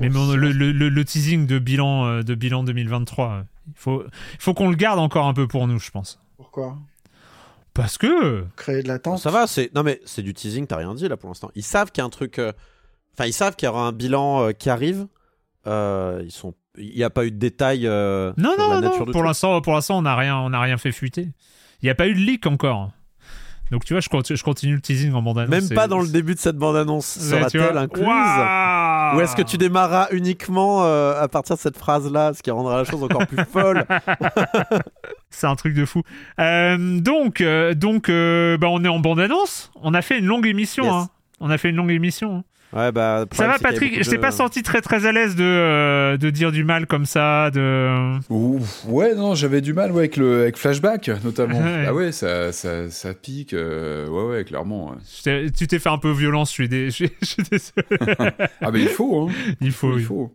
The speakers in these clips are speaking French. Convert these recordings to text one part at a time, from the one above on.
Mais le, le- le- le teasing de bilan, euh, de bilan 2023, euh, il faut, qu'on le garde encore un peu pour nous, je pense. Pourquoi? Parce que... Créer de l'attente Ça va, c'est non mais c'est du teasing, t'as rien dit là pour l'instant. Ils savent qu'il y a un truc, euh, enfin ils savent qu'il y aura un bilan euh, qui arrive. Euh, ils sont, il n'y a pas eu de détails. euh, Non, sur non, la non. nature du Pour l'instant, pour l'instant, on n'a rien, on n'a rien fait fuiter. Il n'y a pas eu de leak encore. Donc tu vois, je continue, je continue le teasing en bande annonce. Même pas dans le début de cette bande-annonce sera-t-elle incluse Ou est-ce que tu démarras uniquement euh, à partir de cette phrase-là, ce qui rendra la chose encore plus folle? C'est un truc de fou. Euh, donc, euh, donc, bah, on est en bande annonce. On a fait une longue émission. Yes. hein. On a fait une longue émission. hein. Ouais, bah. Ça va, Patrick Je t'ai de- pas senti très très à l'aise de, euh, de dire du mal comme ça. De... Ouais, non, j'avais du mal ouais, avec, le, avec Flashback, notamment. Ouais. ah ouais, ça, ça, ça pique. euh, ouais, ouais, clairement. ouais. Tu t'es fait un peu violence. Je suis, dé- je suis- désolé. Ah, mais il faut, hein. Il faut. il faut.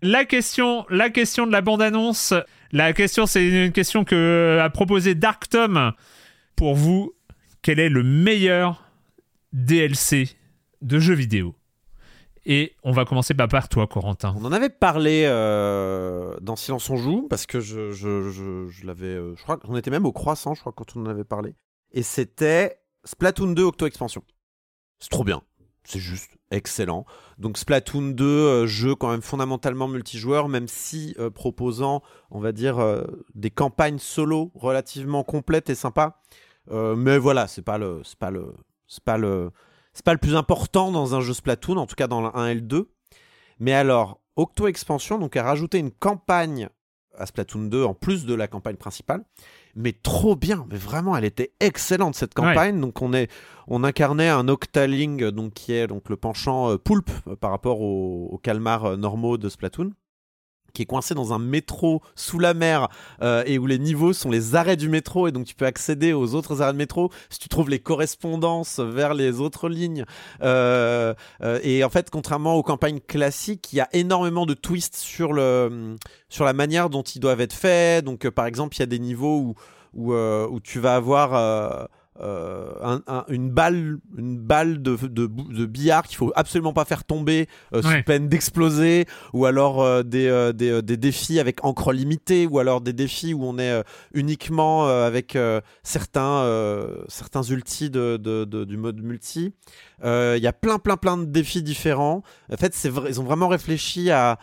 La question, la question de la bande-annonce. La question, c'est une question que a proposé Dark Tom. Pour vous, quel est le meilleur DLC de jeux vidéo? Et on va commencer par toi, Corentin. On en avait parlé euh, dans Silence on joue parce que je, je, je, je l'avais. euh, je crois qu'on était même au croissant, je crois, quand on en avait parlé. Et c'était Splatoon 2 Octo Expansion. C'est trop bien. C'est juste excellent. Donc Splatoon 2, euh, jeu quand même fondamentalement multijoueur, même si proposant, on va dire, des campagnes solo relativement complètes et sympas. Mais voilà, c'est pas le, c'est pas le, c'est pas le, c'est pas le plus important dans un jeu Splatoon, en tout cas dans le 1 et le 2. Mais alors, Octo Expansion donc a rajouté une campagne à Splatoon 2 en plus de la campagne principale, mais trop bien, mais vraiment elle était excellente cette campagne. Donc on est on incarnait un Octaling donc qui est donc le penchant euh, poulpe euh, par rapport aux, aux calmars euh, normaux de Splatoon qui est coincé dans un métro sous la mer euh, et où les niveaux sont les arrêts du métro et donc tu peux accéder aux autres arrêts de métro si tu trouves les correspondances vers les autres lignes. Euh, euh, et en fait contrairement aux campagnes classiques il y a énormément de twists sur le sur la manière dont ils doivent être faits. Donc euh, par exemple il y a des niveaux où où, euh, où tu vas avoir euh, un- un- une balle, une balle de, de, de billard qu'il faut absolument pas faire tomber euh, sous Ouais. peine d'exploser, ou alors euh, des, euh, des, euh, des défis avec encre limitée, ou alors des défis où on est euh, uniquement euh, avec euh, certains, euh, certains ultis de, de- de- du mode multi. Euh, Il y a plein, plein, plein de défis différents. En fait, c'est vrai, ils ont vraiment réfléchi à-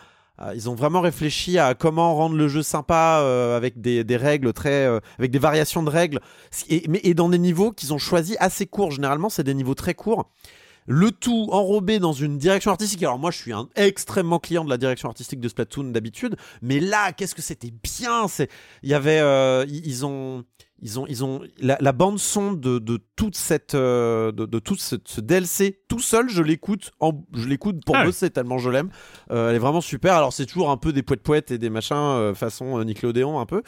ils ont vraiment réfléchi à comment rendre le jeu sympa euh, avec des, règles très, euh, avec des variations de règles, et, mais, dans des niveaux qu'ils ont choisis assez courts. Généralement, c'est des niveaux très courts. Le tout enrobé dans une direction artistique. Alors moi, je suis un extrêmement client de la direction artistique de Splatoon d'habitude, mais là, qu'est-ce que c'était bien C'est, il y avait, euh, ils ont, ils ont, ils ont la, la bande son de, de toute cette, euh, de, de, tout ce, ce, DLC tout seul, je l'écoute, en, je l'écoute pour ah bosser tellement je l'aime. Euh, elle est vraiment super. Alors c'est toujours un peu des poètes poètes et des machins euh, façon euh, Nickelodeon un peu,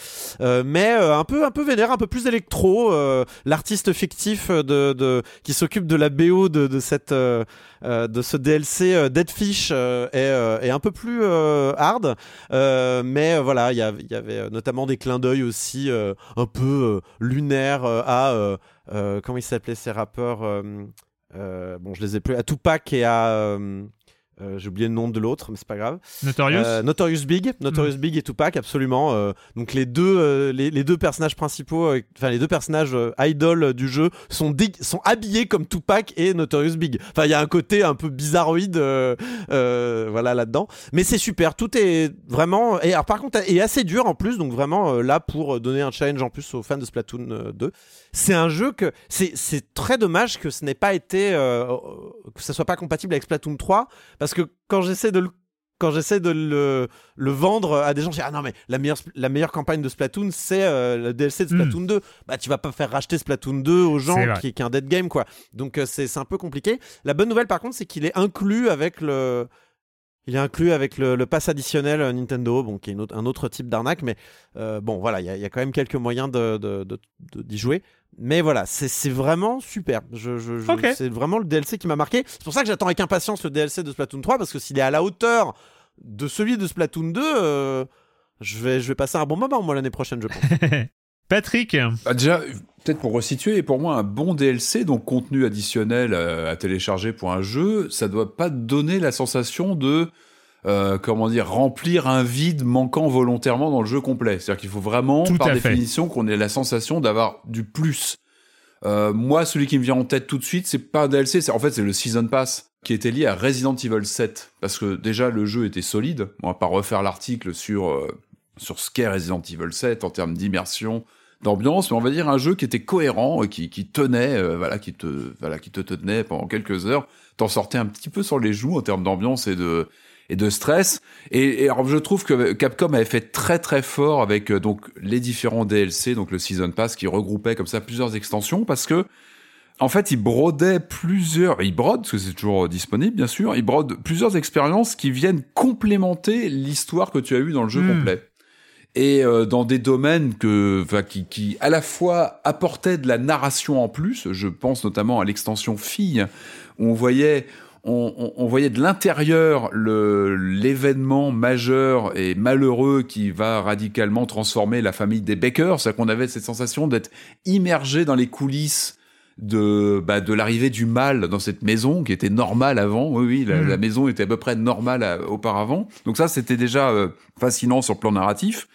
mais un peu, un peu vénère, un peu plus électro. L'artiste fictif de, de qui s'occupe de la BO de, de cette, de ce DLC Deadfish est, est un peu plus hard, mais voilà, il y, y, avait notamment des clins d'œil aussi un peu lunaire à euh, comment ils s'appelaient ces rappeurs euh, bon je les ai plus à Tupac et à euh, j'ai oublié le nom de l'autre, mais c'est pas grave. Notorious. Euh, Notorious Big, Notorious mm. Big et Tupac, absolument. Euh, donc les deux, euh, les, les, deux personnages principaux, enfin les deux personnages idoles du jeu sont sont habillés comme Tupac et Notorious Big. Enfin il y a un côté un peu bizarroïde, voilà là-dedans. Mais c'est super, tout est vraiment. Et alors par contre, est assez dur en plus, donc vraiment là pour donner un challenge en plus aux fans de Splatoon 2. C'est un jeu que c'est très dommage que ce n'ait pas été que ça soit pas compatible avec Splatoon 3 parce que quand j'essaie de le quand j'essaie de le, le, vendre à des gens, je dis ah non mais la meilleure la meilleure campagne de Splatoon c'est euh, le DLC de hmm. Splatoon 2. Bah tu vas pas faire racheter Splatoon 2 aux gens qui, qui est un dead game quoi. Donc euh, c'est un peu compliqué. La bonne nouvelle par contre c'est qu'il est inclus avec le il est inclus avec le, le pass additionnel euh, Nintendo, bon, qui est autre, un autre type d'arnaque, mais euh, bon, voilà, il y, y, a quand même quelques moyens d'y de, de, de, jouer. Mais voilà, c'est vraiment super. Je, je, je C'est vraiment le DLC qui m'a marqué. C'est pour ça que j'attends avec impatience le DLC de Splatoon 3, parce que s'il est à la hauteur de celui de Splatoon 2, euh, je, vais, je vais passer un bon moment, moi, l'année prochaine, je pense. Patrick bah Déjà, peut-être pour resituer, pour moi, un bon DLC, donc contenu additionnel à, télécharger pour un jeu, ça doit pas donner la sensation de, euh, comment dire, remplir un vide manquant volontairement dans le jeu complet. C'est-à-dire qu'il faut vraiment, par définition, qu'on ait la sensation d'avoir du plus. Euh, moi, celui qui me vient en tête tout de suite, c'est pas un DLC, c'est en fait c'est le Season Pass qui était lié à Resident Evil 7 parce que déjà le jeu était solide. On va pas refaire l'article sur euh, sur ce qu'est Resident Evil 7 en termes d'immersion, d'ambiance, mais on va dire un jeu qui était cohérent, qui, qui tenait, euh, voilà, qui te, voilà, qui te tenait pendant quelques heures, t'en sortais un petit peu sur les joues en termes d'ambiance et de et de stress. Et, et, alors je trouve que Capcom avait fait très très fort avec euh, donc les différents DLC, donc le Season Pass qui regroupait comme ça plusieurs extensions, parce que en fait, il brodait plusieurs, il brode, parce que c'est toujours disponible, bien sûr, il brode plusieurs expériences qui viennent complémenter l'histoire que tu as eue dans le jeu hmm. complet et euh, dans des domaines que, qui, qui à la fois apportaient de la narration en plus. Je pense notamment à l'extension fille, où on voyait on, on, on, voyait de l'intérieur l'événement majeur et malheureux qui va radicalement transformer la famille des Baker. C'est qu'on avait cette sensation d'être immergé dans les coulisses de bah, de l'arrivée du mal dans cette maison qui était normale avant. Oui, oui, la, mmh. maison était à peu près normale euh, auparavant. Donc ça, c'était déjà euh, fascinant sur le plan narratif.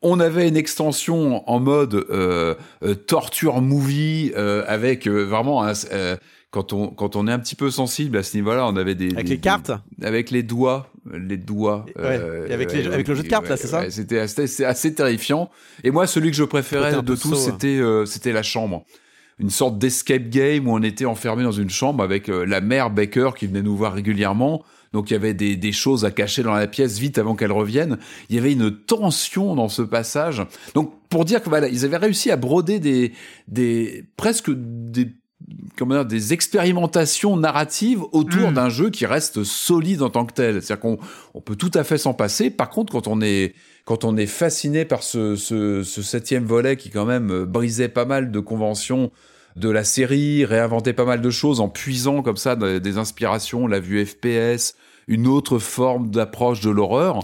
On avait une extension en mode euh, euh torture movie euh, avec euh, vraiment un, quand on quand on est un petit peu sensible à ce niveau-là, on avait des avec les cartes, avec les doigts, les doigts, ouais, avec, les, avec le jeu de cartes là, c'est ça C'était assez, assez, terrifiant. Et moi, celui que je préférais de tous, c'était c'était la chambre une sorte d'escape game où on était enfermé dans une chambre avec la mère Baker qui venait nous voir régulièrement. Donc il y avait des, des, choses à cacher dans la pièce vite avant qu'elle revienne. Il y avait une tension dans ce passage. Donc pour dire que voilà, ils avaient réussi à broder des, des presque des comment dire, des expérimentations narratives autour mmh. d'un jeu qui reste solide en tant que tel. C'est-à-dire qu'on on peut tout à fait s'en passer. Par contre, quand on est quand on est fasciné par ce, ce, ce septième volet qui quand même brisait pas mal de conventions de la série, réinventer pas mal de choses en puisant comme ça des inspirations, la vue FPS, une autre forme d'approche de l'horreur.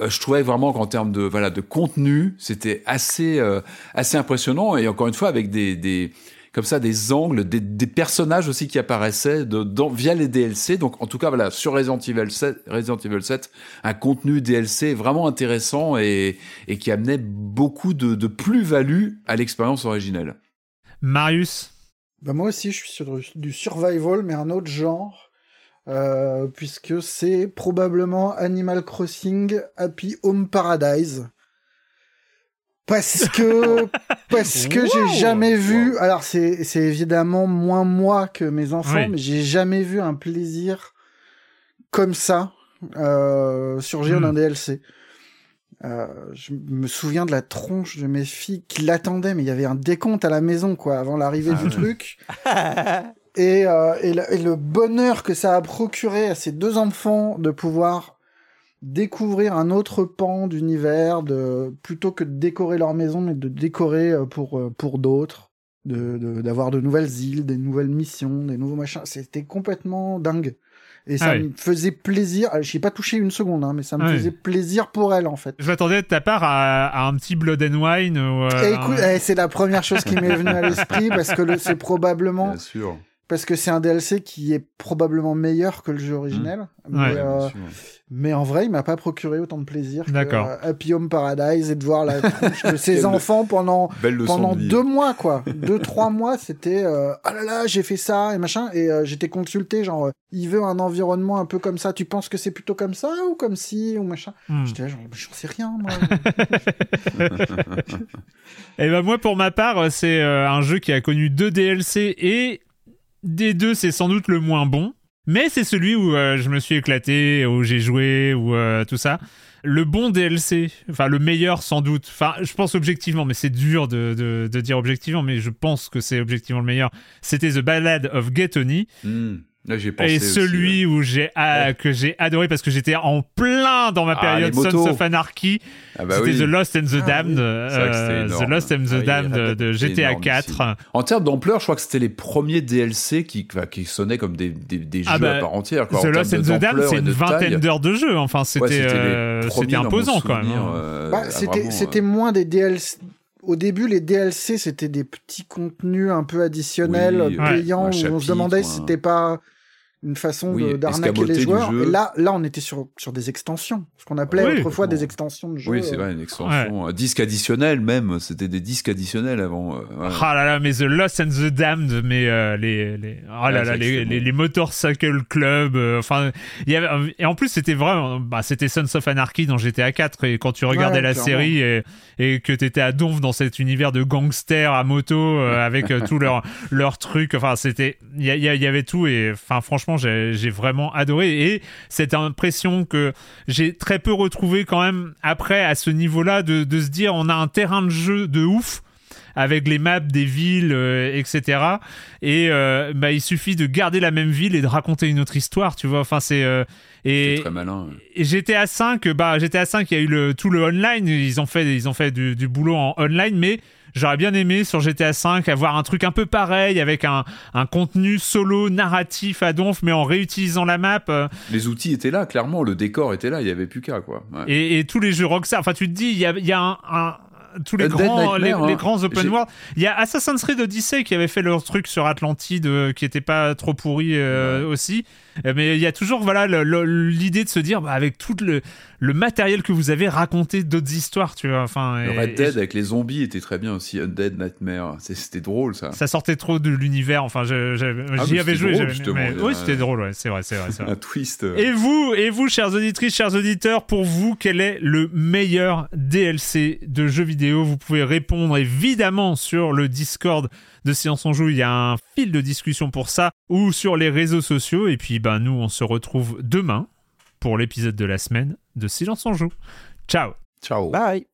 Euh, je trouvais vraiment qu'en termes de voilà de contenu, c'était assez euh, assez impressionnant et encore une fois avec des, des comme ça des angles, des, des personnages aussi qui apparaissaient de, dans, via les DLC. Donc en tout cas voilà sur Resident Evil 7, Resident Evil 7, un contenu DLC vraiment intéressant et, et qui amenait beaucoup de, de plus-value à l'expérience originelle. Marius bah moi aussi, je suis sur du survival, mais un autre genre, euh, puisque c'est probablement Animal Crossing Happy Home Paradise. Parce que parce que j'ai jamais vu. Alors c'est c'est évidemment moins moi que mes enfants, mais j'ai jamais vu un plaisir comme ça euh, surgir hmm. d'un DLC. Euh, je me souviens de la tronche de mes filles qui l'attendaient, mais il y avait un décompte à la maison, quoi, avant l'arrivée du truc. et, euh, et, le, et le bonheur que ça a procuré à ces deux enfants de pouvoir découvrir un autre pan d'univers, de plutôt que de décorer leur maison, mais de décorer euh, pour pour d'autres, de de- d'avoir de, nouvelles îles, des nouvelles missions, des nouveaux machins. C'était complètement dingue. Et ça Ah oui. me faisait plaisir. euh, J'y ai pas touché une seconde, hein, mais ça me Ah oui. faisait plaisir pour elle en fait. Je m'attendais de ta part à, à un petit Blood and Wine ou. euh, Et écoute, un- eh, c'est la première chose qui m'est venue à l'esprit parce que le- c'est probablement Bien sûr. Parce que c'est un DLC qui est probablement meilleur que le jeu originel. Mais, Ouais, euh, mais en vrai, il m'a pas procuré autant de plaisir que D'accord. euh, Happy Home Paradise et de voir la tronche de ses enfants pendant pendant de deux mois quoi, deux trois mois, c'était euh, ah là là j'ai fait ça et machin et euh, j'étais consulté genre il veut un environnement un peu comme ça, tu penses que c'est plutôt comme ça ou comme si ou machin? Hmm. J'étais là genre j'en sais rien moi. Et ben moi pour ma part c'est euh, un jeu qui a connu deux DLC et des deux c'est sans doute le moins bon. Mais c'est celui où euh, je me suis éclaté, où j'ai joué, où euh, tout ça. Le bon DLC, enfin le meilleur sans doute, enfin je pense objectivement, mais c'est dur de, de, dire objectivement, mais je pense que c'est objectivement le meilleur, c'était The Ballad of Gethony. Hmm. Là, pensé Et aussi, celui ouais. où j'ai ah, que j'ai adoré parce que j'étais en plein dans ma Ah, période motos. Sons of Anarchy, Ah bah c'était oui. The Lost and the Ah Damned, oui. euh, The. Lost and the Ah Damned de GTA énorme 4. aussi. En termes d'ampleur, je crois que c'était les premiers DLC qui, qui sonnaient comme des, des, des Ah jeux bah, à part entière. Quoi, The Lost and the Damned, c'est une vingtaine d'heures de jeu. Enfin, c'était Ouais, euh, imposant quand même. hein. euh, Bah, c'était euh, moins des DLC. Au début, les DLC, c'était des petits contenus un peu additionnels, Oui, payants, où on se demandait si c'était pas une façon Oui, d'arnaquer les joueurs. jeu. Et là, là, on était sur, sur des extensions. Ce qu'on appelait Oui, autrefois bon. des extensions de jeux. Oui, c'est vrai, une extension. Un disque additionnel même. C'était des disques additionnels avant. euh, ouais. Ah là là, mais The Lost and the Damned, mais euh, les, les, oh là Ouais, là, les, les, Motorcycle Club, euh, enfin, il y avait, et en plus c'était vraiment, bah, c'était Sons of Anarchy dans GTA 4 et quand tu regardais Ouais, la clairement. série et, et que t'étais à donf dans cet univers de gangsters à moto euh, avec tous leurs leurs trucs, enfin c'était, il y, y a- il y avait tout et enfin franchement j'ai j'ai vraiment adoré et cette impression que j'ai très peu retrouvé quand même après à ce niveau-là de, de se dire on a un terrain de jeu de ouf avec les maps des villes, euh, etc. Et euh, bah, il suffit de garder la même ville et de raconter une autre histoire, tu vois. Enfin, c'est euh, et, très malin. et GTA 5, bah GTA 5, il y a eu le, tout le online. Ils ont fait, ils ont fait du, du boulot en online, mais j'aurais bien aimé sur GTA 5 avoir un truc un peu pareil avec un, un contenu solo narratif à donf, mais en réutilisant la map. euh, Les outils étaient là, clairement. Le décor était là. Il y avait plus qu'à quoi. Ouais. et, et tous les jeux Rockstar. Enfin, tu te dis, il y a, y a un, un- tous les Undead grands, les, hein. grands open world. Il y a Assassin's Creed Odyssey qui avait fait leur truc sur Atlantide, euh, qui était pas trop pourri euh, aussi. Euh, Mais il y a toujours, voilà, l'idée de se dire, bah, avec tout le, le matériel que vous avez, raconté d'autres histoires, tu vois. Enfin, Le et- Red et Dead avec les zombies était très bien aussi. Undead Nightmare. C'était drôle ça. ça sortait trop de l'univers. Enfin, Ah, j'y avais c'était joué. oui, c'était drôle. Ouais, c'est vrai, c'est vrai. Un twist. euh, Et vous, et vous, chers auditrices, chers auditeurs, pour vous, quel est le meilleur DLC de jeux vidéo? Vous pouvez répondre évidemment sur le Discord de Silence on Joue. Il y a un fil de discussion pour ça, ou sur les réseaux sociaux. Et puis, ben, nous, on se retrouve demain pour l'épisode de la semaine de Silence on Joue. Ciao Ciao. Bye.